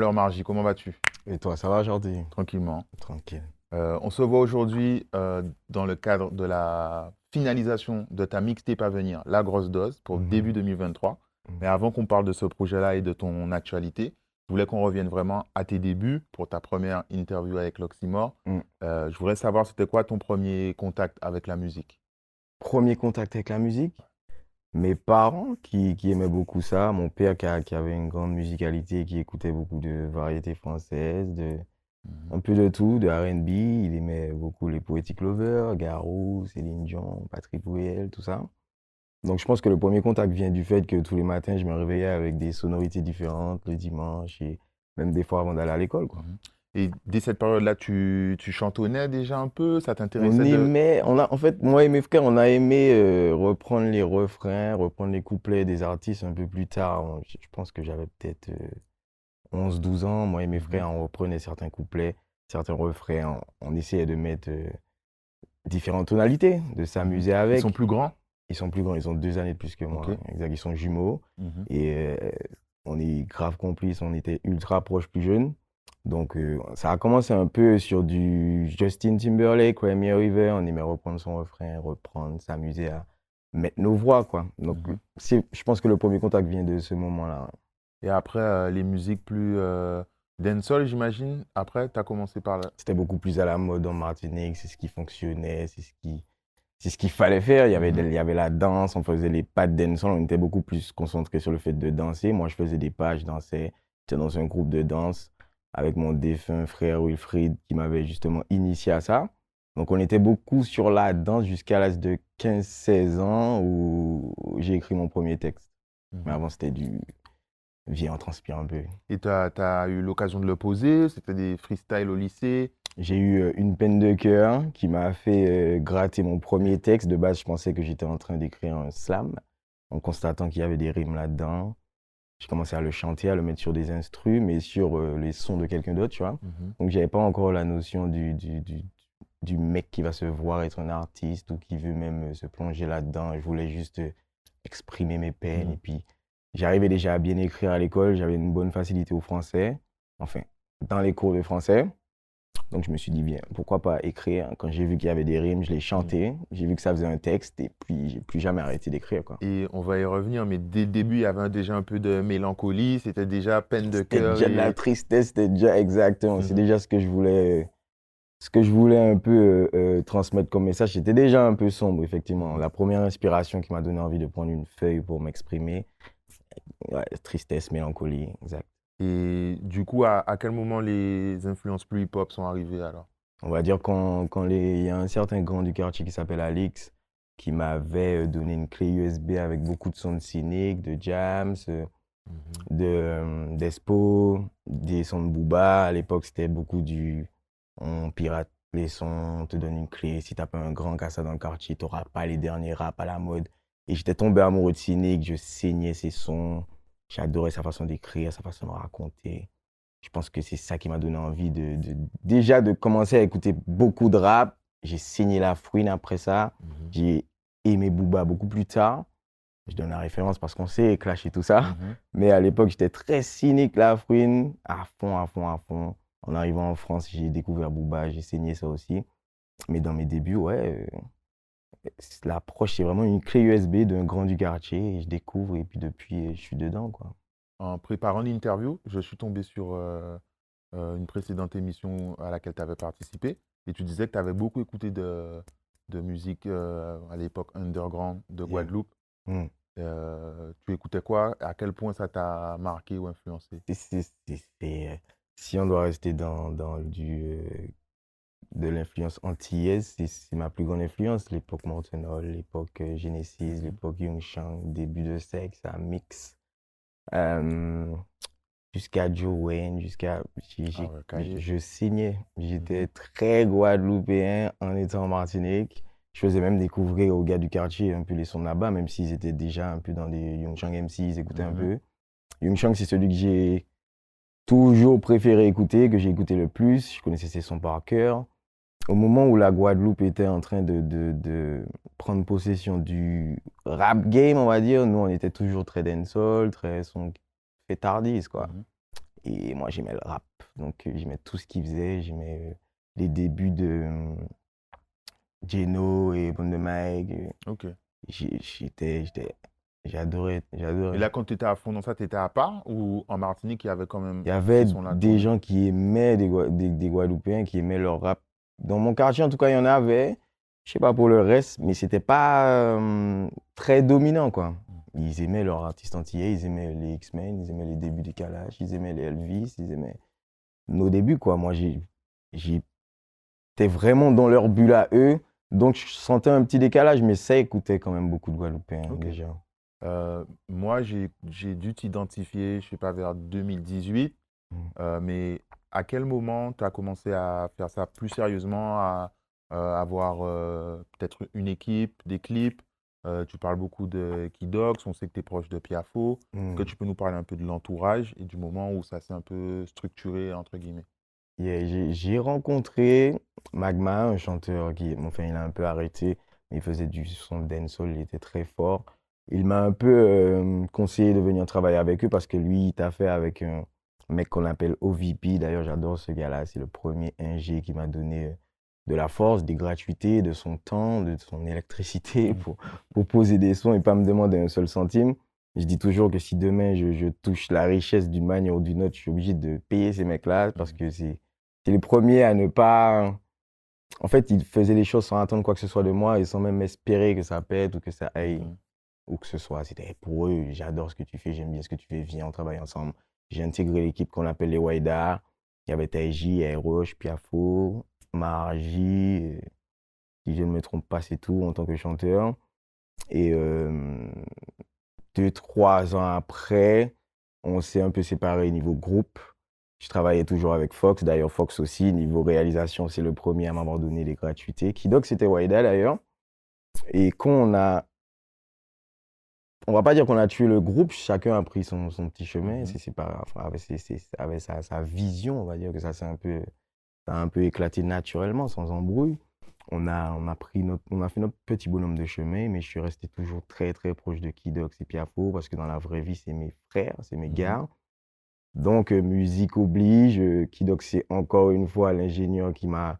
Alors Margie, comment vas-tu? Et toi, ça va aujourd'hui Tranquillement. Tranquille. Euh, on se voit aujourd'hui euh, dans le cadre de la finalisation de ta mixtape à venir, La Grosse Dose, pour Mhm. début 2023. Mhm. Mais avant qu'on parle de ce projet-là et de ton actualité, je voulais qu'on revienne vraiment à tes débuts pour ta première interview avec l'Oxymore. Mhm. Euh, je voudrais savoir, c'était quoi ton premier contact avec la musique? Premier contact avec la musique? Mes parents qui, qui aimaient beaucoup ça. Mon père qui, a- qui avait une grande musicalité, qui écoutait beaucoup de variétés françaises, de, un peu de tout, de R&B. Il aimait beaucoup les Poetic Lovers, Garou, Céline Dion, Patrick Bruel, tout ça. Donc je pense que le premier contact vient du fait que tous les matins, je me réveillais avec des sonorités différentes le dimanche et même des fois avant d'aller à l'école, quoi. Et dès cette période-là, tu, tu chantonnais déjà un peu? Ça On t'intéressait de... aimait, on a, en fait, moi et mes frères, on a aimé euh, reprendre les refrains, reprendre les couplets des artistes un peu plus tard. On- je pense que j'avais peut-être 11-12 ans. Moi et mes frères, on reprenait certains couplets, certains refrains. On, on essayait de mettre euh, différentes tonalités, de s'amuser Ils avec. sont plus grands? Ils sont plus grands, ils ont deux années de plus que moi. Exact, ils sont jumeaux. Mhm. Et euh, on est grave complices, on était ultra proches plus jeunes. Donc euh, ça a commencé un peu sur du Justin Timberlake, Remy River, on aimait reprendre son refrain, reprendre, s'amuser à mettre nos voix, quoi. Donc c'est, je pense que le premier contact vient de ce moment-là. Et après, euh, les musiques plus euh, dancehall, j'imagine. Après, tu as commencé par là? C'était beaucoup plus à la mode en Martinique, c'est ce qui fonctionnait, c'est ce qui... C'est ce qu'il fallait faire. Il y, avait, Mhm. il y avait la danse, on faisait les pas de dancehall, on était beaucoup plus concentré sur le fait de danser. Moi, je faisais des pas, je dansais. J'étais dans un groupe de danse avec mon défunt frère Wilfried qui m'avait justement initié à ça. Donc, on était beaucoup sur la danse jusqu'à l'âge de 15-16 ans où j'ai écrit mon premier texte. Mais avant, c'était du viens, on transpire un peu. Et tu as, eu l'occasion de le poser? C'était des freestyles au lycée? J'ai eu euh, une peine de cœur qui m'a fait euh, gratter mon premier texte. De base, je pensais que j'étais en train d'écrire un slam en constatant qu'il y avait des rimes là-dedans. J'ai commencé à le chanter, à le mettre sur des instrus, mais sur euh, les sons de quelqu'un d'autre, tu vois. Donc, j'avais pas encore la notion du, du, du, du mec qui va se voir être un artiste ou qui veut même euh, se plonger là-dedans. Je voulais juste euh, exprimer mes peines. Mhm. Et puis, j'arrivais déjà à bien écrire à l'école. J'avais une bonne facilité au français. Enfin, dans les cours de français. Donc, je me suis dit, bien, pourquoi pas écrire Quand j'ai vu qu'il y avait des rimes, je les chantais. J'ai vu que ça faisait un texte. Et puis, j'ai plus jamais arrêté d'écrire, quoi. Et on va y revenir, mais dès le début, il y avait déjà un peu de mélancolie. C'était déjà peine de C'était cœur. déjà de la tristesse, c'était déjà exactement. C'est Mhm. déjà ce que je voulais, ce que je voulais un peu euh, euh, transmettre comme message. C'était déjà un peu sombre, effectivement. La première inspiration qui m'a donné envie de prendre une feuille pour m'exprimer, ouais, tristesse, mélancolie, exact. Et du coup, à, à quel moment les influences plus hip-hop sont arrivées alors? On va dire quand, quand les, il y a un certain grand du quartier qui s'appelle Alix qui m'avait euh, donné une clé USB avec beaucoup de sons de Cynic, de Jams, euh, de euh, d'Espo, des sons de Booba. À l'époque, c'était beaucoup du on pirate les sons, on te donne une clé. Si t'as pas un grand cassa dans le quartier, t'auras pas les derniers rap à la mode. Et j'étais tombé amoureux de Cynic, je saignais ses sons. J'adorais sa façon d'écrire, sa façon de raconter. Je pense que c'est ça qui m'a donné envie de, de- déjà de commencer à écouter beaucoup de rap. J'ai saigné la fouine après ça. J'ai aimé Booba beaucoup plus tard. Je donne la référence parce qu'on sait Clash et tout ça. Mhm. Mais à l'époque, j'étais très cynique, la fouine, à fond, à fond, à fond. En arrivant en France, j'ai découvert Booba, j'ai saigné ça aussi. Mais dans mes débuts, ouais, euh, l'approche, c'est vraiment une clé USB d'un grand du quartier. Et je découvre, et puis depuis, je suis dedans, quoi. En préparant l'interview, je suis tombé sur euh, euh, une précédente émission à laquelle tu avais participé. Et tu disais que tu avais beaucoup écouté de, de musique euh, à l'époque underground de Yeah. Guadeloupe. Mm. Euh, tu écoutais quoi? À quel point ça t'a marqué ou influencé? Euh, si on doit rester dans, dans du, euh, de l'influence antillaise, c'est- ma plus grande influence. L'époque Hall, l'époque euh, Genesis, l'époque Young Shang, début de sexe, un mix. Euh, jusqu'à Joe Wayne, jusqu'à. Ah ouais, je signais. J'étais très guadeloupéen en étant en Martinique. Je faisais même découvrir aux gars du quartier un peu les sons là-bas, même s'ils étaient déjà un peu dans des Young Shang MC, ils écoutaient un peu. Young Shang, c'est celui que j'ai toujours préféré écouter, que j'ai écouté le plus. Je connaissais ses sons par cœur. Au moment où la Guadeloupe était en train de, de, de prendre possession du rap game, on va dire, nous, on était toujours très dancehall, très son fêtardise, quoi. Mhm. Et moi, j'aimais le rap. Donc, euh, j'aimais tout ce qu'il faisait. J'aimais euh, les débuts de euh, Geno et Bonne de Mike. Ok. J'étais, j'étais, j'adorais, Et j'adorais. là, quand tu étais à fond dans ça, tu étais à part ou en Martinique, il y avait quand même Il y avait des gens qui aimaient, des, Gua- des, des Guadeloupéens qui aimaient leur rap. Dans mon quartier, en tout cas, il y en avait. Je sais pas pour le reste, mais c'était pas euh, très dominant, quoi. Ils aimaient leur artiste antillais, ils aimaient les X-Men, ils aimaient les débuts des Kalash, ils aimaient les Elvis, ils aimaient nos débuts, quoi. Moi, j'étais vraiment dans leur bulle à eux, donc je sentais un petit décalage, mais ça écoutait quand même beaucoup de Guadeloupéens, Ok. déjà. Euh, moi, j'ai j'ai dû t'identifier, je sais pas, vers 2018. Mm. Euh, mais à quel moment tu as commencé à faire ça plus sérieusement, à euh, avoir euh, peut-être une équipe, des clips? Euh, Tu parles beaucoup de Kidox, on sait que tu es proche de Piafo. Que Mm. tu peux nous parler un peu de l'entourage et du moment où ça s'est un peu structuré, entre guillemets? Yeah, j'ai rencontré Magma, un chanteur qui, enfin, il a un peu arrêté, mais il faisait du son dancehall, il était très fort. Il m'a un peu conseillé de venir travailler avec eux parce que lui, il t'a fait avec un mec qu'on appelle OVP. D'ailleurs, j'adore ce gars-là. C'est le premier ingé qui m'a donné euh, de la force, des gratuités, de son temps, de son électricité pour, pour poser des sons et pas me demander un seul centime. Je dis toujours que si demain je, je touche la richesse d'une manière ou d'une autre, je suis obligé de payer ces mecs-là parce que c'est les premiers à ne pas. En fait, ils faisaient les choses sans attendre quoi que ce soit de moi et sans même espérer que ça pète ou que ça aille Mhm. ou que ce soit. C'était pour eux, j'adore ce que tu fais, j'aime bien ce que tu fais, viens, on travaille ensemble. J'ai intégré l'équipe qu'on appelle les Waida. Il y avait Taiji, Roche, Piafo, Margie, euh, si je ne me trompe pas, c'est tout en tant que chanteur. Et euh, deux, trois ans après, on s'est un peu séparés niveau groupe. Je travaillais toujours avec Fox. D'ailleurs, Fox aussi, niveau réalisation, c'est le premier à m'avoir donné les gratuités. Kidok, c'était Waida d'ailleurs. Et quand on a. On va pas dire qu'on a tué le groupe, chacun a pris son, son petit chemin, Mhm. c'est enfin, avec, sa, sa vision, on va dire que ça s'est un peu, ça a un peu éclaté naturellement, sans embrouille. On a, on a pris notre, on a fait notre petit bonhomme de chemin, mais je suis resté toujours très très proche de Kidox et Piafo parce que dans la vraie vie, c'est mes frères, c'est mes Mhm. gars. Donc, euh, musique oblige. euh, Kidox, c'est encore une fois l'ingénieur qui m'a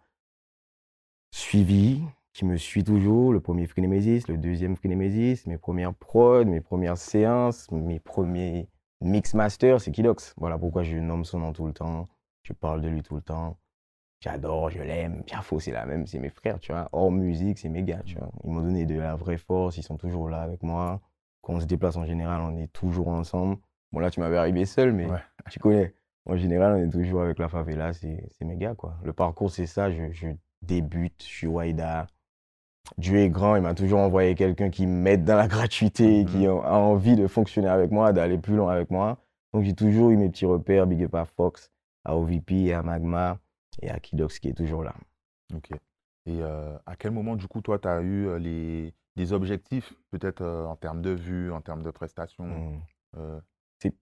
suivi, qui me suit toujours. Le premier Phrénémésis, le deuxième Phrénémésis, mes premières prods, mes premières séances, mes premiers mix masters, c'est Kidox. Voilà pourquoi je nomme son nom tout le temps. Je parle de lui tout le temps. J'adore, je l'aime. Piafo, c'est la même, c'est mes frères, tu vois. Hors musique, c'est mes gars, tu vois. Ils m'ont donné de la vraie force, ils sont toujours là avec moi. Quand on se déplace en général, on est toujours ensemble. Bon, là, tu m'avais arrivé seul, mais Ouais. tu connais. En général, on est toujours avec la favela, c'est c'est mes gars, quoi. Le parcours, c'est ça. Je, je débute, je suis Waïda. Dieu est grand, il m'a toujours envoyé quelqu'un qui m'aide dans la gratuité, qui a envie de fonctionner avec moi, d'aller plus loin avec moi. Donc, j'ai toujours eu mes petits repères, Big Up à Fox, à OVP, à Magma et à Kidox qui est toujours là. Ok. Et euh, à quel moment, du coup, toi, tu as eu euh, les, des objectifs, peut-être euh, en termes de vues, en termes de prestations Mm. euh,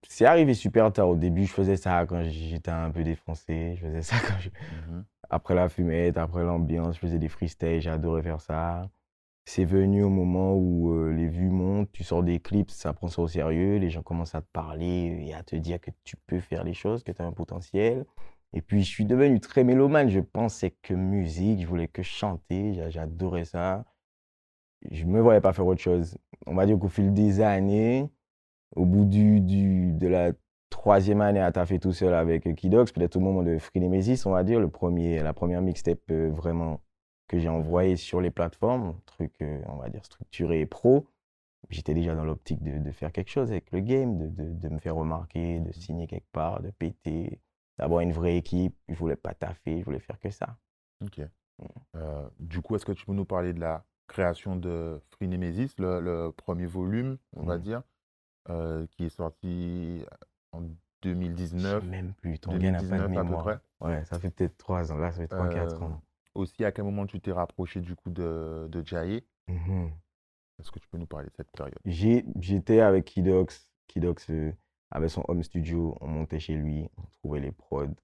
C'est- arrivé super tard. Au début, je faisais ça quand j'étais un peu défoncé. Je faisais ça quand je, mhm. Après la fumette, après l'ambiance, je faisais des freestyles, j'adorais faire ça. C'est venu au moment où euh, les vues montent, tu sors des clips, ça prend ça au sérieux, les gens commencent à te parler et à te dire que tu peux faire les choses, que tu as un potentiel. Et puis je suis devenu très mélomane, je pensais que musique, je voulais que chanter, j'a- j'adorais ça. Je ne me voyais pas faire autre chose. On va dire qu'au fil des années, au bout du, du, de la troisième année à taffer tout seul avec Kidox, peut-être au moment de Phrénémésis, on va dire, le premier, la première mixtape euh, vraiment que j'ai envoyée sur les plateformes, truc, euh, on va dire, structuré et pro. J'étais déjà dans l'optique de, de faire quelque chose avec le game, de, de, de me faire remarquer, de signer quelque part, de péter, d'avoir une vraie équipe. Je voulais pas taffer, je voulais faire que ça. Ok. Euh, du coup, est-ce que tu peux nous parler de la création de Phrénémésis, le, le premier volume, on va Mhm. dire, euh, qui est sorti en Je 2019, sais même plus, ton gars n'a pas de 2019 à peu mémoire. près. Ouais, ça fait peut-être trois ans, là, ça fait trois, quatre Euh, ans. Aussi, à quel moment tu t'es rapproché du coup de, de Jaye? Mhm. Est-ce que tu peux nous parler de cette période? J'étais avec Kidox. Kidox euh, avait son home studio. On montait chez lui, on trouvait les prods,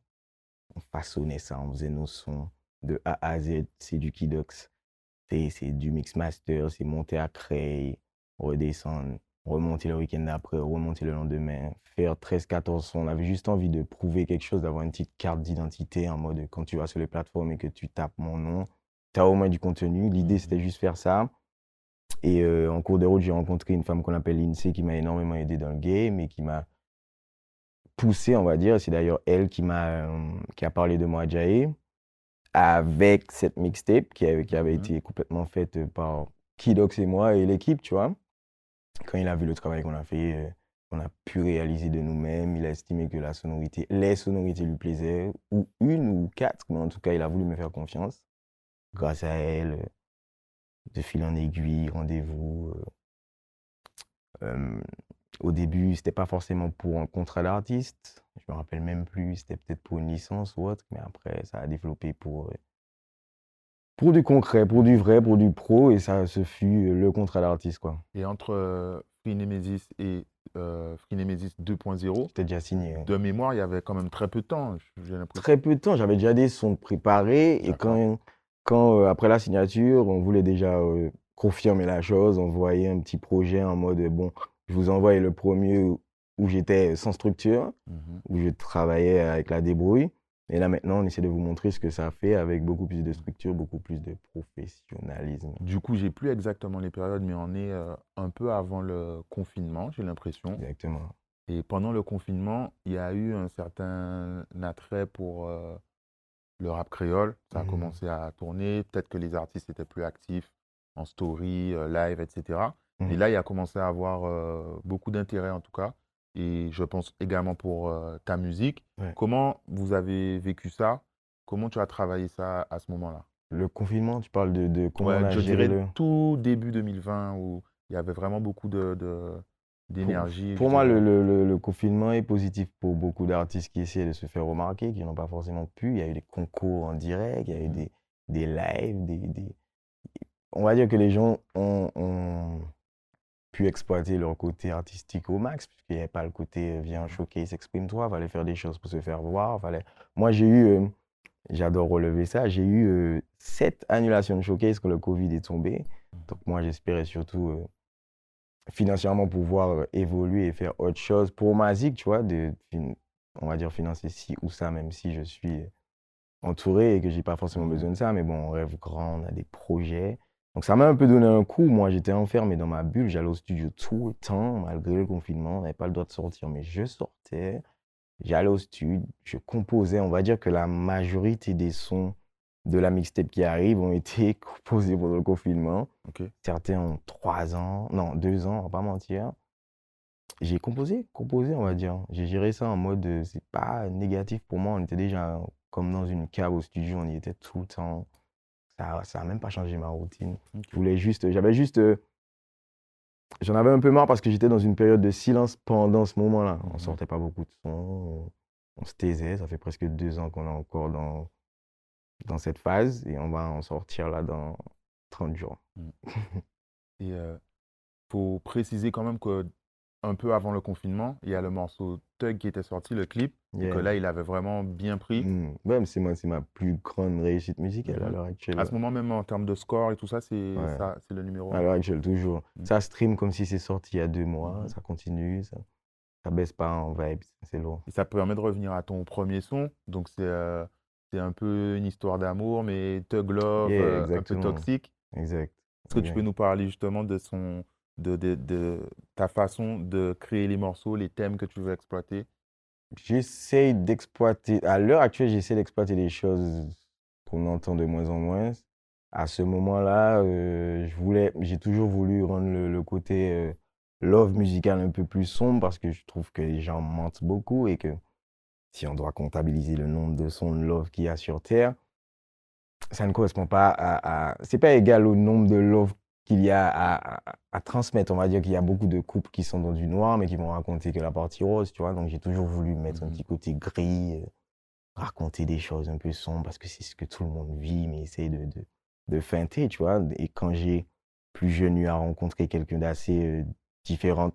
on façonnait ça, on faisait nos sons de A à Z. C'est du Kidox. C'est du mix master, c'est monter à Cray, redescendre. Remonter le week-end d'après, remonter le lendemain, faire 13-14 sons. On avait juste envie de prouver quelque chose, d'avoir une petite carte d'identité en mode quand tu vas sur les plateformes et que tu tapes mon nom, tu as au moins du contenu. L'idée, c'était juste faire ça. Et euh, en cours de route, j'ai rencontré une femme qu'on appelle Lindsay qui m'a énormément aidé dans le game et qui m'a poussé, on va dire. C'est d'ailleurs elle qui m'a euh, qui a parlé de moi à Jaé avec cette mixtape qui, avait, qui avait Mhm. été complètement faite par Kidox et moi et l'équipe, tu vois. Quand il a vu le travail qu'on a fait, euh, qu'on a pu réaliser de nous-mêmes, il a estimé que la sonorité, les sonorités lui plaisaient, ou une ou quatre, mais en tout cas, il a voulu me faire confiance. Grâce à elle, euh, de fil en aiguille, rendez-vous. euh, euh, au début, c'était pas forcément pour un contrat d'artiste. Je me rappelle même plus, c'était peut-être pour une licence ou autre, mais après, ça a développé pour, euh, pour du concret, pour du vrai, pour du pro, et ça, ce fut euh, le contrat d'artiste, quoi. Et entre euh, Free Nemesis et euh, Free Nemesis 2.0, J'étais déjà signé. de mémoire, il y avait quand même très peu de temps, j'ai l'impression. Très peu de temps, j'avais déjà des sons préparés, et quand, quand euh, après la signature, on voulait déjà euh, confirmer la chose, on voyait un petit projet en mode, bon, je vous envoie le premier où- où j'étais sans structure, Mhm. où je travaillais avec la débrouille. Et là maintenant, on essaie de vous montrer ce que ça fait avec beaucoup plus de structure, beaucoup plus de professionnalisme. Du coup, j'ai plus exactement les périodes, mais on est euh, un peu avant le confinement, j'ai l'impression. Exactement. Et pendant le confinement, il y a eu un certain attrait pour euh, le rap créole. Ça a Mhm. commencé à tourner. Peut-être que les artistes étaient plus actifs en story, euh, live, etc. Et Mhm. là, il a commencé à avoir beaucoup d'intérêt en tout cas. Et je pense également pour euh, ta musique. Ouais. Comment vous avez vécu ça? Comment tu as travaillé ça à ce moment-là? Le confinement, tu parles de, de comment Ouais, on a je géré dirais le... tout début 2020 où il y avait vraiment beaucoup de, d'énergie. Pour moi, le, le- confinement est positif pour beaucoup d'artistes qui essaient de se faire remarquer, qui n'ont pas forcément pu. Il y a eu des concours en direct, il y a eu des, des lives, des, des- On va dire que les gens ont, ont pu exploiter leur côté artistique au max, puisqu'il n'y avait pas le côté euh, viens showcase, exprime-toi, fallait faire des choses pour se faire voir. Fallait... Moi, j'ai eu, euh, j'adore relever ça, j'ai eu euh, sept annulations de showcase quand le Covid est tombé. Donc moi, j'espérais surtout euh, financièrement pouvoir évoluer et faire autre chose pour ma zik, tu vois, de, on va dire financer ci ou ça, même si je suis entouré et que j'ai pas forcément Mhm. besoin de ça. Mais bon, on rêve grand, on a des projets. Donc ça m'a un peu donné un coup. Moi, j'étais enfermé dans ma bulle. J'allais au studio tout le temps, malgré le confinement. On n'avait pas le droit de sortir, mais je sortais. J'allais au studio, je composais. On va dire que la majorité des sons de la mixtape qui arrive ont été composés pendant le confinement. Certains ont trois ans, non, deux ans, on va pas mentir. J'ai composé, composé, on va dire. J'ai géré ça en mode, euh, c'est pas négatif pour moi. On était déjà comme dans une cave au studio, on y était tout le temps. Ça, ça a même pas changé ma routine. Je voulais juste, j'avais juste, euh, j'en avais un peu marre parce que j'étais dans une période de silence pendant ce moment-là. On Mhm. sortait pas beaucoup de sons, on, on se taisait. Ça fait presque deux ans qu'on est encore dans, dans cette phase et on va en sortir là dans 30 jours. Et il faut préciser quand même que un peu avant le confinement, il y a le morceau Tug qui était sorti, le clip, et que Yeah. là, il avait vraiment bien pris. Mm. Ouais, mais c'est ma plus grande réussite musicale à Mhm. l'heure actuelle. À ce moment même, en termes de score et tout ça, c'est Ouais. le numéro À l'heure actuelle, toujours. Mm. Ça stream comme si c'est sorti il y a deux mois, Mhm. ça continue, ça, ça baisse pas en vibes, c'est lourd. Et ça permet de revenir à ton premier son. Donc, c'est euh, un peu une histoire d'amour, mais Tug Love, Yeah, euh, un peu toxique. Exact. Est-ce que tu peux nous parler justement de, son, de, ta façon de créer les morceaux, les thèmes que tu veux exploiter? J'essaye d'exploiter, à l'heure actuelle, j'essaie d'exploiter des choses qu'on entend de moins en moins. À ce moment-là, euh, j'ai toujours voulu rendre le, le côté euh, love musical un peu plus sombre parce que je trouve que les gens mentent beaucoup et que si on doit comptabiliser le nombre de sons de love qu'il y a sur Terre, ça ne correspond pas à, à- c'est pas égal au nombre de love qu'il y a à, à- à transmettre. On va dire qu'il y a beaucoup de couples qui sont dans du noir, mais qui vont raconter que la partie rose, tu vois. Donc j'ai toujours voulu mettre un Mhm. petit côté gris, euh, raconter des choses un peu sombres parce que c'est ce que tout le monde vit, mais essayer de, de, de feinter, tu vois. Et quand j'ai plus jeune eu à rencontrer quelqu'un d'assez euh, différent,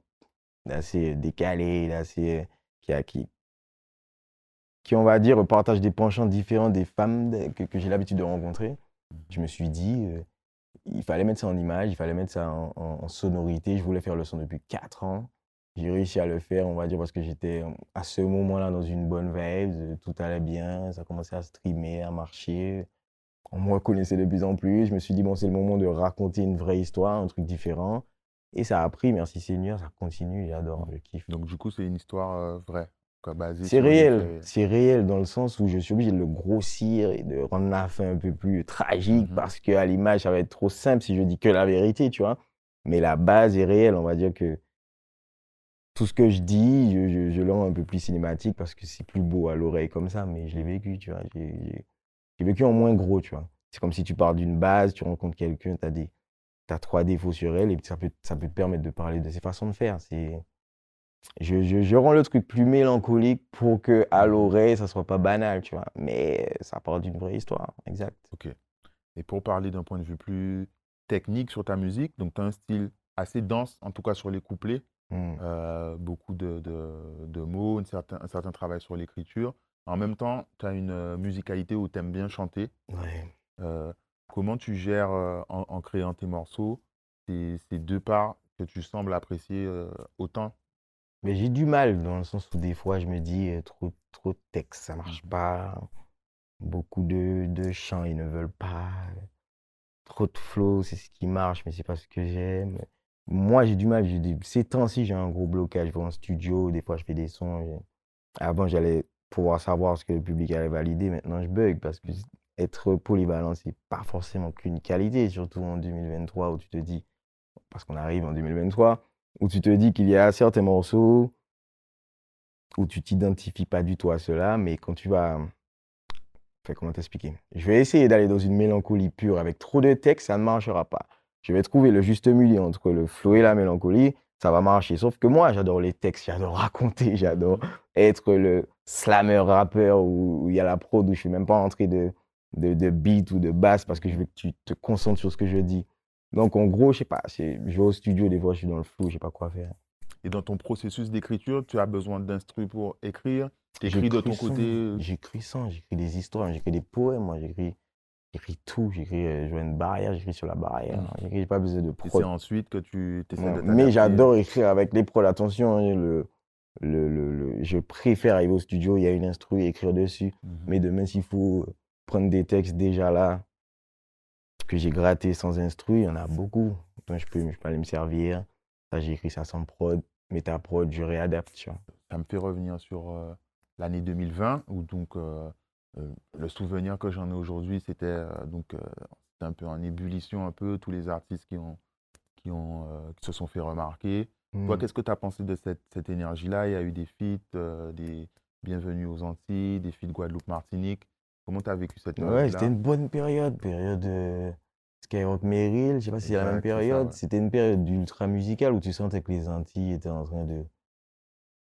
d'assez euh, décalé, d'assez euh, qui a qui qui on va dire partage des penchants différents des femmes de- que, que j'ai l'habitude de rencontrer. Je me suis dit, il fallait mettre ça en image, il fallait mettre ça en, sonorité. Je voulais faire le son depuis 4 ans. J'ai réussi à le faire, on va dire, parce que j'étais euh, à ce moment-là dans une bonne vibe, euh, tout allait bien, ça commençait à streamer, à marcher. On me reconnaissait de plus en plus. Je me suis dit, bon, c'est le moment de raconter une vraie histoire, un truc différent. Et ça a pris, merci Seigneur, ça continue, j'adore, je kiffe. Donc, du coup, c'est une histoire euh, vraie, C'est sur des réel, c'est réel dans le sens où je suis obligé de le grossir et de rendre la fin un peu plus tragique Mhm. parce qu'à l'image, ça va être trop simple si je dis que la vérité, tu vois. Mais la base est réelle, on va dire que tout ce que je dis, je, je, je le rends un peu plus cinématique parce que c'est plus beau à l'oreille comme ça, mais je l'ai vécu, tu vois. J'ai vécu en moins gros, tu vois. C'est comme si tu pars d'une base, tu rencontres quelqu'un, tu as des, trois défauts sur elle et ça peut, ça peut te permettre de parler de ses façons de faire. C'est, je, je, je rends le truc plus mélancolique pour que à l'oreille, ça soit pas banal, tu vois. Mais ça part d'une vraie histoire, exact. Ok. Et pour parler d'un point de vue plus technique sur ta musique, donc tu as un style assez dense, en tout cas sur les couplets, Mm. euh, beaucoup de, de- de mots, une certain- un certain travail sur l'écriture. En même temps, tu as une euh, musicalité où tu aimes bien chanter. Ouais. Euh, comment tu gères euh, en, en créant tes morceaux ces, ces deux parts que tu sembles apprécier autant? Mais j'ai du mal dans le sens où des fois je me dis euh, trop, trop de texte, ça marche Mhm. pas. Beaucoup de, de chants, ils ne veulent pas. Trop de flow, c'est ce qui marche, mais c'est pas ce que j'aime. Moi, j'ai du mal. j'ai des- Ces temps-ci, j'ai un gros blocage. Je vais en studio, des fois je fais des sons. Avant, j'allais pouvoir savoir ce que le public allait valider. Maintenant, je bug parce que être polyvalent, c'est pas forcément qu'une qualité, surtout en 2023 où tu te dis, parce qu'on arrive en 2023, où tu te dis qu'il y a certains morceaux où tu t'identifies pas du tout à cela, mais quand tu vas... Enfin, comment t'expliquer? Je vais essayer d'aller dans une mélancolie pure avec trop de texte, ça ne marchera pas. Je vais trouver le juste milieu entre le flow et la mélancolie, ça va marcher. Sauf que moi, j'adore les textes, j'adore raconter, j'adore être le slammer rappeur où il y a la prod, où je suis même pas entré de, de, de beat ou de basse parce que je veux que tu te concentres sur ce que je dis. Donc, en gros, je sais pas, je vais au studio, des fois, je suis dans le flou, je sais pas quoi faire. Et dans ton processus d'écriture, tu as besoin d'instru pour écrire? Tu écris de ton sans- côté euh, J'écris sans, j'écris des histoires, j'écris des poèmes, moi, j'écris j'écris tout. J'écris, euh, je vois une barrière, j'écris sur la barrière. Mm. J'écris, j'ai pas besoin de et c'est prod. ensuite que tu essaies Ouais, de Mais j'adore écrire avec les prods. Attention, hein, le, le, le, le- je préfère arriver au studio, il y a une instru, écrire dessus. Mhm. Mais demain, s'il faut prendre des textes déjà là, que j'ai gratté sans instru, il y en a beaucoup. Donc, je peux, je peux aller me servir. Ça, j'ai écrit ça sans prod. Mais ta prod, je réadapte, tu vois. Ça me fait revenir sur euh, l'année 2020, où donc euh, euh, le souvenir que j'en ai aujourd'hui, c'était donc un peu en ébullition, un peu tous les artistes qui ont qui ont qui se sont fait remarquer. Toi, Mm. qu'est-ce que tu as pensé de cette, cette énergie-là? Il y a eu des feats, des Bienvenus aux Antilles, des feats Guadeloupe-Martinique. Comment tu as vécu cette Ouais, période-là? c'était une bonne période, période euh, Skyrock Merrill, je sais pas si c'est la même période. ouais. C'était une période d'ultra musicale où tu sentais que les Antilles étaient en train de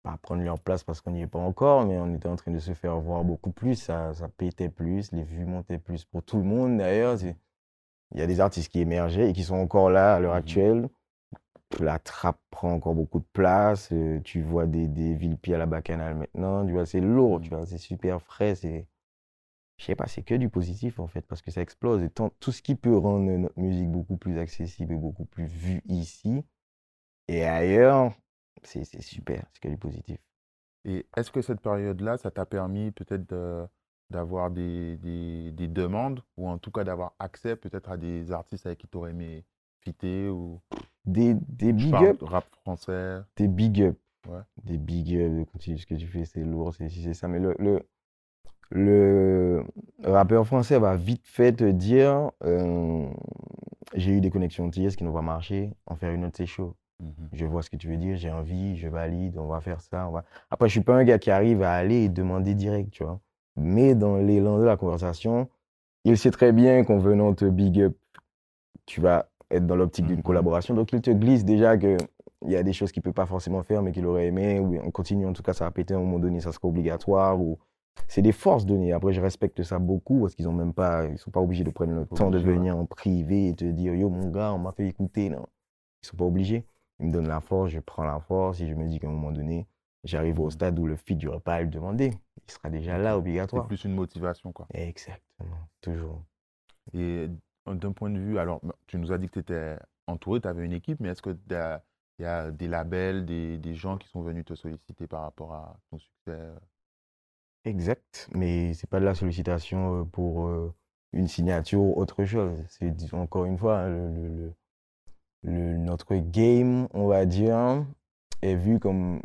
pas prendre leur place parce qu'on n'y est pas encore, mais on était en train de se faire voir beaucoup plus. Ça, ça pétait plus, les vues montaient plus pour tout le monde d'ailleurs. Il y a des artistes qui émergeaient et qui sont encore là à l'heure Mhm. actuelle. La trappe prend encore beaucoup de place. euh, tu vois des, des villes à la bacchanale maintenant. Tu vois, c'est lourd, tu vois, c'est super frais. C'est je sais pas, c'est que du positif en fait, parce que ça explose. Et tant- tout ce qui peut rendre notre musique beaucoup plus accessible et beaucoup plus vue ici et ailleurs, c'est super, c'est que du positif. Et est-ce que cette période-là, ça t'a permis peut-être de- d'avoir des, des- des demandes ou en tout cas d'avoir accès peut-être à des artistes avec qui tu aurais aimé fitter ou Des, big up, rap français? Des big up, Ouais. des big up, de continuer ce que tu fais, c'est lourd, c'est ça. Mais le, le, le rappeur français va vite fait te dire euh, j'ai eu des connexions TS qui n'ont pas marché, en faire une autre, c'est chaud. Mhm. Je vois ce que tu veux dire, j'ai envie, je valide, on va faire ça. On va... Après, je suis pas un gars qui arrive à aller et demander direct, tu vois. Mais dans l'élan de la conversation, il sait très bien qu'en venant te big up, tu vas être dans l'optique d'une Mhm. collaboration. Donc, il te glisse déjà que il y a des choses qu'il peut pas forcément faire, mais qu'il aurait aimé, ou on continue, en tout cas, ça va péter à un moment donné, ça sera obligatoire, ou c'est des forces données. Après, je respecte ça beaucoup parce qu'ils ont même pas, ils sont pas obligés de prendre le temps de venir en privé et te dire, yo, mon gars, on m'a fait écouter, non. Ils sont pas obligés. Ils me donnent la force, je prends la force et je me dis qu'à un moment donné, j'arrive au Mhm. stade où le feed, j'aurais pas à le demander. Il sera déjà là, C'est obligatoire. plus une motivation quoi. Exactement, toujours. Et d'un point de vue, alors tu nous as dit que tu étais entouré, tu avais une équipe, mais est-ce qu'il y a des labels, des, des, gens qui sont venus te solliciter par rapport à ton succès Exact, mais c'est pas de la sollicitation pour une signature ou autre chose. C'est encore une fois, hein, le, le, notre game, on va dire, est vu comme.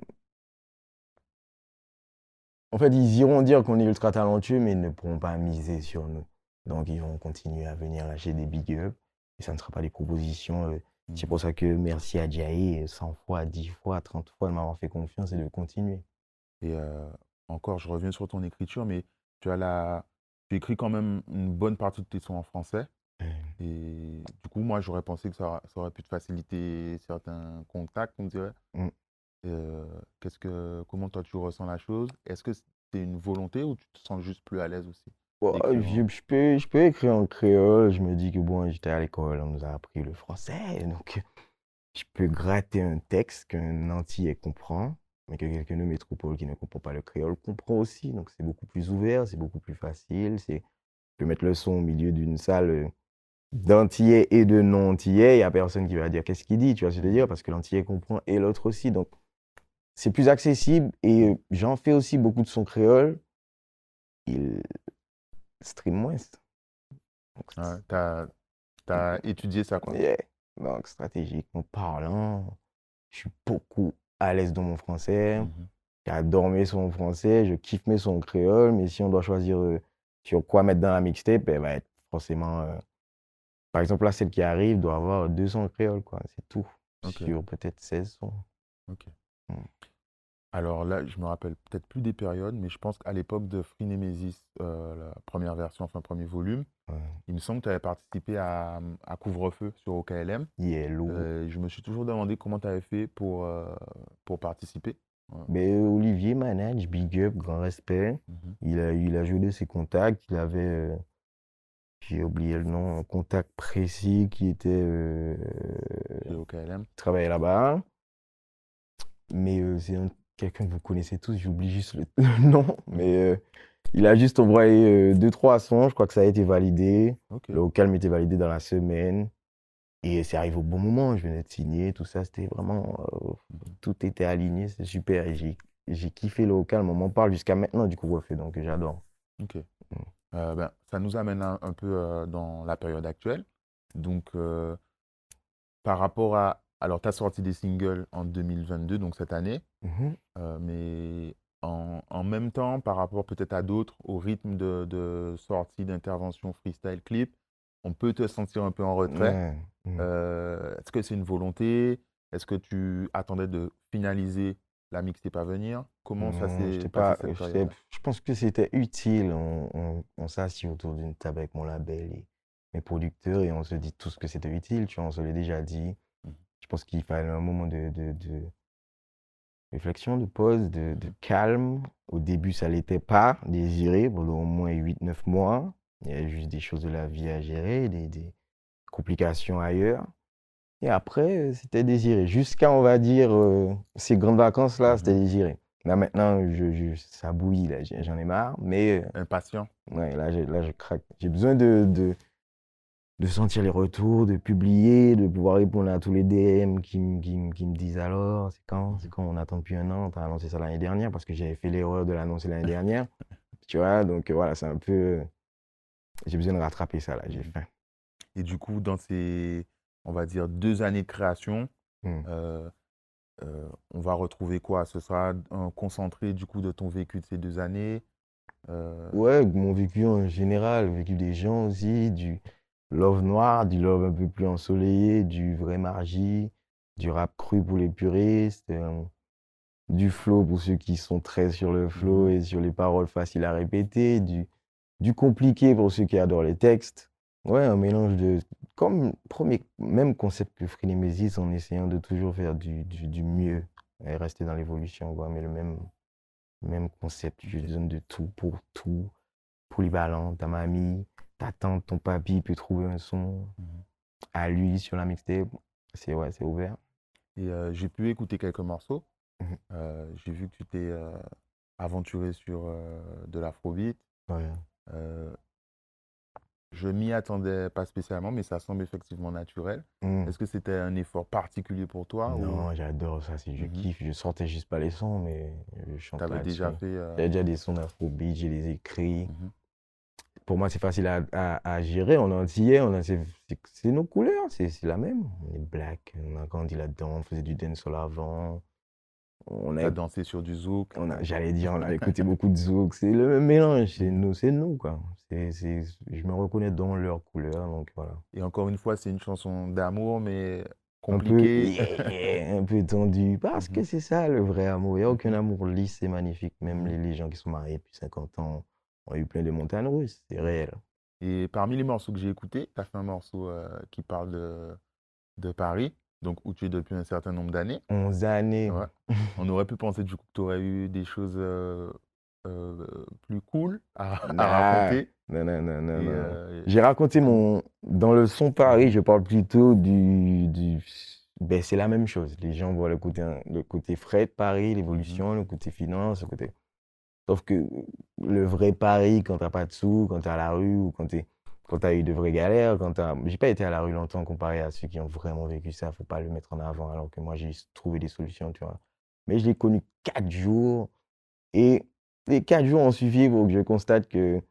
En fait, ils iront dire qu'on est ultra talentueux, mais ils ne pourront pas miser sur nous. Donc, ils vont continuer à venir lâcher des big ups. Et ça ne sera pas des propositions. Euh, c'est pour ça que merci à Jai 100 fois, 10 fois, 30 fois de m'avoir fait confiance et de continuer. Et euh, encore, je reviens sur ton écriture, mais tu as la... tu écris quand même une bonne partie de tes sons en français. Et du coup, moi, j'aurais pensé que ça, aurait pu te faciliter certains contacts, on dirait. Mmh. Euh, qu'est-ce que, comment toi tu ressens la chose? Est-ce que c'est une volonté ou tu te sens juste plus à l'aise aussi je, peux, je peux écrire en créole. Je me dis que bon, j'étais à l'école, on nous a appris le français. Donc, je peux gratter un texte qu'un entier comprend, mais que quelqu'un de métropole qui ne comprend pas le créole comprend aussi. Donc, c'est beaucoup plus ouvert, c'est beaucoup plus facile. Je peux mettre le son au milieu d'une salle euh, d'antillais et de non-antillais. Il n'y a personne qui va dire qu'est-ce qu'il dit, tu vois ce que je veux dire, parce que l'antillais comprend et l'autre aussi. Donc, c'est plus accessible et euh, j'en fais aussi beaucoup de son créole. Il stream moins. tu as, étudié ça, quoi. Donc, stratégiquement parlant, je suis beaucoup à l'aise dans mon français. Mmh J'adore mes sons français, je kiffe mes sons créole, mais si on doit choisir euh, sur quoi mettre dans la mixtape, elle va être forcément. Euh, par exemple, là, celle qui arrive doit avoir 200 créoles, quoi. C'est tout. Sur peut-être 16 sons. Ok. Mmh. Alors là, je me rappelle peut-être plus des périodes, mais je pense qu'à l'époque de Free Nemesis, euh, la première version, enfin premier volume, il me semble que tu avais participé à, Couvre-feu sur OKLM. Euh, je me suis toujours demandé comment tu avais fait pour, euh, pour participer. Mais Olivier Manage, big up, grand respect. Mhm. il, a, il a joué de ses contacts. Il avait, j'ai oublié le nom, un contact précis qui était. Chez OKLM. travaillait là-bas. Mais c'est un quelqu'un que vous connaissez tous, j'oublie juste le, nom, mais euh, il a juste envoyé 2 euh, trois sons, je crois que ça a été validé. Le Le calme était validé dans la semaine. Et c'est arrivé au bon moment, je venais de signer, tout ça, c'était vraiment. Euh, tout était aligné, c'était super. Et j'ai kiffé le calme, on m'en parle jusqu'à maintenant du couvre-feu, donc j'adore. Ok. Mm. ben, ça nous amène un, un peu dans la période actuelle. Donc, par rapport à, alors, tu as sorti des singles en 2022, donc cette année, mmh euh, mais en, même temps, par rapport peut-être à d'autres, au rythme de, sortie, d'intervention freestyle clip, on peut te sentir un peu en retrait. Mmh. Euh, est-ce que c'est une volonté? Est-ce que tu attendais de finaliser la mixtape à venir? Comment ça s'est passé Je pense que c'était utile. On, on, s'assied autour d'une table avec mon label et mes producteurs et on se dit tout ce que c'était utile. Tu vois, on se l'est déjà dit pense qu'il fallait un moment de, de, de, réflexion, de pause, de, de calme. Au début, ça ne l'était pas désiré pendant au moins 8-9 mois. Il y a juste des choses de la vie à gérer, des, des complications ailleurs. Et après, euh, c'était désiré. Jusqu'à, on va dire, euh, ces grandes vacances-là, c'était mmh désiré. Là, maintenant, je, je ça bouillit, j'en ai marre. Mais. Euh, Impatient. Ouais, là, là, je craque. J'ai besoin de, de, de sentir les retours, de publier, de pouvoir répondre à tous les DM qui, qui, qui me disent alors, c'est quand C'est quand On attend depuis un an, t'as annoncé ça l'année dernière parce que j'avais fait l'erreur de l'annoncer l'année dernière. tu vois, donc voilà, c'est un peu. J'ai besoin de rattraper ça là, j'ai mmh. faim. Et du coup, dans ces, on va dire, deux années de création, mmh. euh, euh, on va retrouver quoi? Ce sera un concentré du coup de ton vécu de ces deux années euh... Ouais, mon vécu en général, le vécu des gens aussi, du, love noir, du love un peu plus ensoleillé, du vrai margie, du rap cru pour les puristes, euh, du flow pour ceux qui sont très sur le flow mmh et sur les paroles faciles à répéter, du, du compliqué pour ceux qui adorent les textes. Ouais, un mélange de. Comme premier, même concept que Free en essayant de toujours faire du, du, du mieux et rester dans l'évolution, mais le même, même concept. Je donne de tout pour tout, polyvalent, ta mamie, ta tante, ton papy peut trouver un son mmh à lui sur la mixtape. C'est ouais, c'est ouvert. Et euh, j'ai pu écouter quelques morceaux. Mmh euh, j'ai vu que tu t'es euh, aventuré sur de l'afrobeat. Ouais. Je m'y attendais pas spécialement, mais ça semble effectivement naturel. Mm. Est-ce que c'était un effort particulier pour toi ou Non, j'adore ça, c'est je Mhm. kiffe. Je sortais juste pas les sons, mais je chante tu avais là-dessus. déjà fait J'avais déjà des sons d'afrobeat, j'ai les écrits. Pour moi, c'est facile à, à- à gérer. On est antillais, on a, c'est, nos couleurs, c'est, la même. On est black, on a grandi là-dedans, on faisait du dancehall avant. On t'as a, dansé sur du zouk on a, j'allais dire, on a écouté beaucoup de zouk. C'est le même mélange, c'est nous, c'est nous, quoi. C'est, c'est, je me reconnais dans leurs couleurs, donc voilà. Et encore une fois, c'est une chanson d'amour, mais Un peu, compliquée. yeah, un peu tendu, parce que c'est ça le vrai amour. Il n'y a aucun amour lisse, c'est magnifique. Même les, les gens qui sont mariés depuis 50 ans ont eu plein de montagnes russes, c'est réel. Et parmi les morceaux que j'ai écoutés, tu as fait un morceau euh, qui parle de, de Paris, donc où tu es depuis un certain nombre d'années. 11 années. Ouais. On aurait pu penser du coup que tu aurais eu des choses euh, euh, plus cool à, raconter. Non, non, non, non, J'ai raconté mon. Dans le son Paris, je parle plutôt du. du... Ben, c'est la même chose. Les gens voient le côté, le côté frais de Paris, l'évolution, le côté finance, le côté. Sauf que le vrai Paris, quand t'as pas de sous, quand t'es à la rue, ou quand t'es. Quand t'as eu de vraies galères, quand t'as. J'ai pas été à la rue longtemps comparé à ceux qui ont vraiment vécu ça. Faut pas le mettre en avant, alors que moi, j'ai trouvé des solutions, tu vois. Mais je l'ai connu quatre jours. Et les quatre jours ont suffi pour que je constate que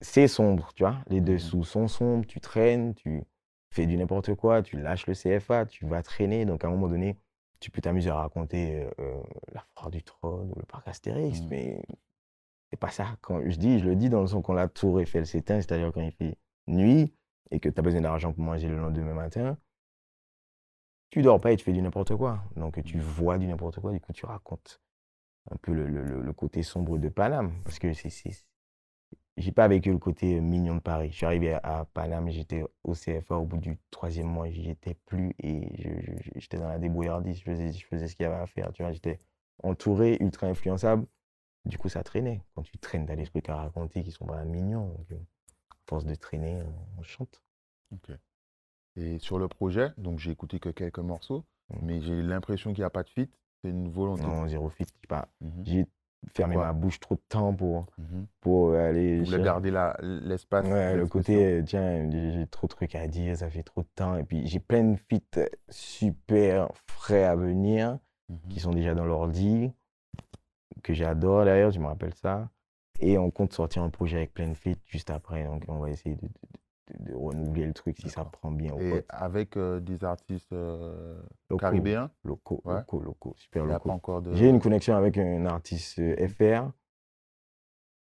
c'est sombre, tu vois. Les dessous sont sombres, tu traînes, tu fais du n'importe quoi, tu lâches le CFA, tu vas traîner. Donc à un moment donné, tu peux t'amuser à raconter euh, euh, la foire du trône ou le parc Astérix, Mhm. mais c'est pas ça. Quand je dis, je le dis dans le son quand la tour Eiffel s'éteint, c'est-à-dire quand il fait nuit et que tu as besoin d'argent pour manger le lendemain matin, tu dors pas et tu fais du n'importe quoi. Donc tu vois du n'importe quoi, du coup tu racontes un peu le, le- côté sombre de Paname. Parce que c'est- j'ai pas vécu le côté mignon de Paris. Je suis arrivé à, Paname, j'étais au CFA au bout du troisième mois, j'y étais plus et j'étais dans la débrouillardise, je faisais, je faisais ce qu'il y avait à faire. Tu vois, j'étais entouré, ultra influençable. Du coup, ça traînait. Quand tu traînes, t'as des trucs à raconter qui sont pas mignons. Donc, euh, à force de traîner, on chante. Ok. Et sur le projet, donc j'ai écouté que quelques morceaux, Mhm. mais j'ai l'impression qu'il n'y a pas de fit. C'est une volonté. Non, zéro fit. pas-. J'ai Pourquoi ma bouche trop de temps pour, Mhm. pour aller. Vous voulez garder l'espace. Ouais, le côté, euh, tiens, j'ai trop de trucs à dire, ça fait trop de temps. Et puis j'ai plein de feats euh, super frais à venir Mhm. qui sont déjà dans l'ordi, que j'adore d'ailleurs, je me rappelle ça. Et on compte sortir un projet avec plein de feats juste après. Donc on va essayer de, de- de- renouveler le truc si ça prend bien. Et avec euh, des artistes euh, Locaux, caribéens, Locaux, Ouais. locaux, locaux, super locaux. pas de. J'ai une connexion avec un artiste euh, FR,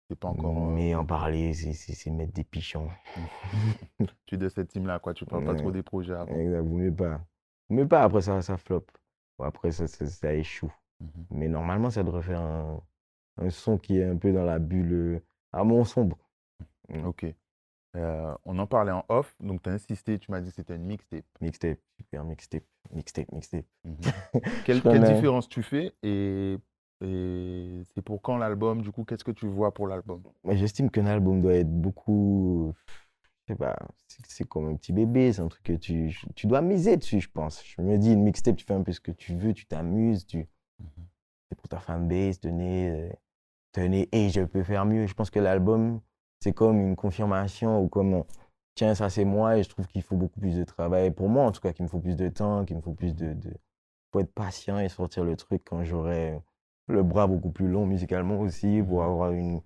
C'est pas encore. mais en parler, c'est- mettre des pichons. Tu es de cette team-là, quoi. Tu parles pas Ouais. trop des projets avant. Exact, vous pas. Vous mieux pas, après ça, ça flop. Après ça, ça, ça échoue. Mhm. Mais normalement, ça devrait faire un, un son qui est un peu dans la bulle à mon sombre. Ok. Euh, on en parlait en off, donc tu as insisté, tu m'as dit que c'était une mixtape. Mixtape, super mixtape, mixtape, mixtape. Mhm. Quelle, quelle différence tu fais et, et c'est pour quand l'album Du coup, qu'est-ce que tu vois pour l'album? J'estime qu'un album doit être beaucoup. Je sais pas, c'est comme un petit bébé, c'est un truc que tu, tu dois miser dessus, je pense. Je me dis, une mixtape, tu fais un peu ce que tu veux, tu t'amuses, tu, Mhm. c'est pour ta fanbase, tenez, euh, tenez, et je peux faire mieux. Je pense que l'album, c'est comme une confirmation ou comme, tiens, ça c'est moi et je trouve qu'il faut beaucoup plus de travail. Pour moi, en tout cas, qu'il me faut plus de temps, qu'il me faut plus de. de... faut être patient et sortir le truc quand j'aurai le bras beaucoup plus long musicalement aussi pour Mhm. avoir une,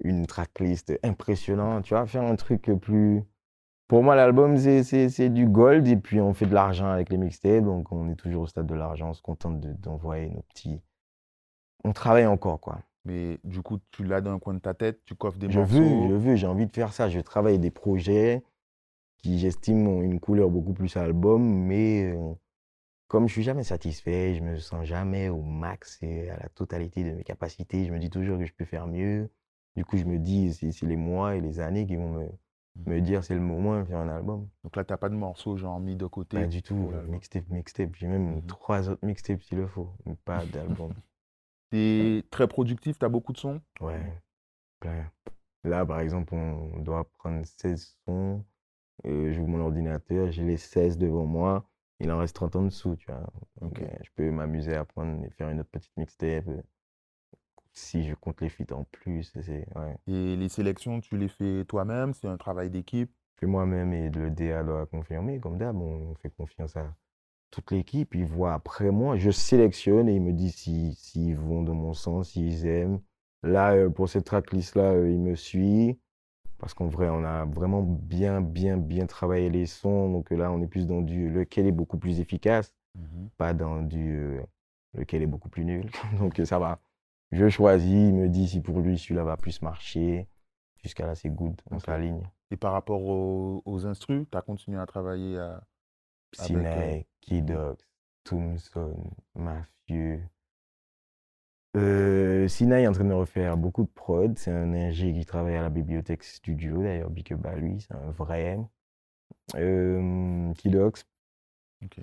une tracklist impressionnante. Tu vois, faire un truc plus. Pour moi, l'album, c'est- c'est c'est du gold et puis on fait de l'argent avec les mixtapes. Donc, on est toujours au stade de l'argent. On se contente de- d'envoyer nos petits. On travaille encore, quoi. Mais du coup, tu l'as dans un coin de ta tête, tu coffres des Je morceaux. veux, je veux, j'ai envie de faire ça. Je travaille des projets qui, j'estime, ont une couleur beaucoup plus album, mais euh, comme je suis jamais satisfait, je me sens jamais au max et à la totalité de mes capacités. Je me dis toujours que je peux faire mieux. Du coup, je me dis, c'est les mois et les années qui vont me, me dire c'est le moment de faire un album. Donc là, tu n'as pas de morceaux genre mis de côté. Pas du tout. Mixtape, mixtape. J'ai même Mhm. trois autres mixtapes s'il le faut, mais pas d'album. Tu es très productif, tu as beaucoup de sons? Ouais. Là, par exemple, on doit prendre 16 sons. Euh, J'ouvre mon ordinateur, j'ai les 16 devant moi. Il en reste 30 en dessous, tu vois. Donc, euh, je peux m'amuser à prendre et faire une autre petite mixtape. euh, si je compte les feats en plus, c'est, ouais. Et les sélections, tu les fais toi-même, c'est un travail d'équipe? Je fais moi-même et le DA doit confirmer. Comme d'hab, on fait confiance à toute l'équipe. Ils voient après moi. Je sélectionne et ils me disent s'ils si, vont de mon sens, s'ils aiment. Là, euh, pour cette tracklist-là, euh, il me suit. Parce qu'en vrai, on a vraiment bien, bien, bien travaillé les sons. Donc là, on est plus dans du lequel est beaucoup plus efficace, Mhm. pas dans du euh, lequel est beaucoup plus nul. Donc ça va. Je choisis, il me dit si pour lui celui-là va plus marcher. Jusqu'à là, c'est good, on Ok. s'aligne. Et par rapport aux, aux instrus, tu as continué à travailler à... Sinai, Kidox, Tombstone, Mafieux. Euh, Sinai est en train de refaire beaucoup de prod. C'est un ingé qui travaille à la bibliothèque studio, d'ailleurs, big up à lui, c'est un vrai. Euh, Kidox, Ok.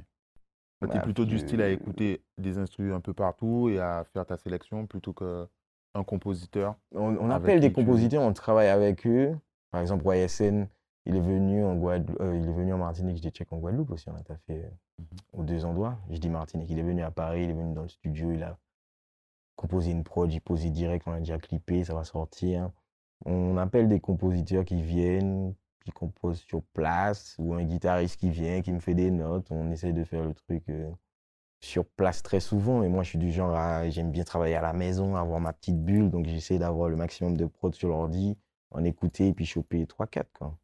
tu es plutôt du style à écouter des instrus un peu partout et à faire ta sélection plutôt qu'un compositeur. On, on appelle des compositeurs, on travaille avec eux. Par exemple, YSN, il est venu en Guadeloupe, euh, il est venu en Martinique, je dis check en Guadeloupe aussi, on a fait Mhm. aux deux endroits. Je dis Martinique, il est venu à Paris, il est venu dans le studio, il a composé une prod, il posé direct, on a déjà clippé, ça va sortir. On appelle des compositeurs qui viennent, qui composent sur place, ou un guitariste qui vient, qui me fait des notes. On essaie de faire le truc euh, sur place très souvent. Et moi, je suis du genre à, j'aime bien travailler à la maison, avoir ma petite bulle, donc j'essaie d'avoir le maximum de prod sur l'ordi, en écouter et puis choper 3-4, quoi.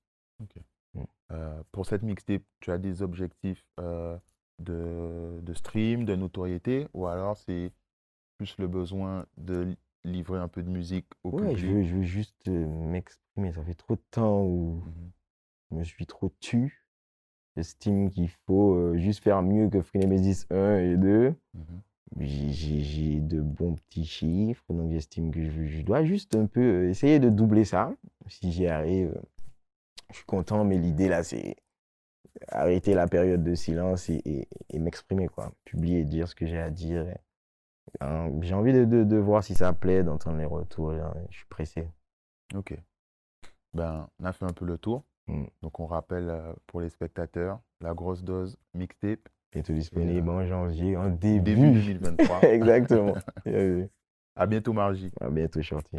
Euh, pour cette mixtape, tu as des objectifs euh, de, de stream, de notoriété, ou alors c'est plus le besoin de li- livrer un peu de musique au Ouais, je public? veux, je veux juste euh, m'exprimer. Ça fait trop de temps où Mhm. je me suis trop tu. J'estime qu'il faut juste faire mieux que Free Nemesis 1 et 2. Mhm. J'ai- J'ai de bons petits chiffres, donc j'estime que je, je dois juste un peu essayer de doubler ça. Si j'y arrive, je suis content, mais l'idée là, c'est arrêter la période de silence et, et- et m'exprimer, quoi. Publier, dire ce que j'ai à dire. Hein, j'ai envie de, de- de voir si ça plaît, d'entendre les retours. là, Je suis pressé. Ok. Ben, on a fait un peu le tour. Mm. Donc, on rappelle euh, pour les spectateurs la grosse dose mixtape tout disponible en janvier, en début. début 2023. Exactement. À bientôt, Margie. À bientôt, Shorty.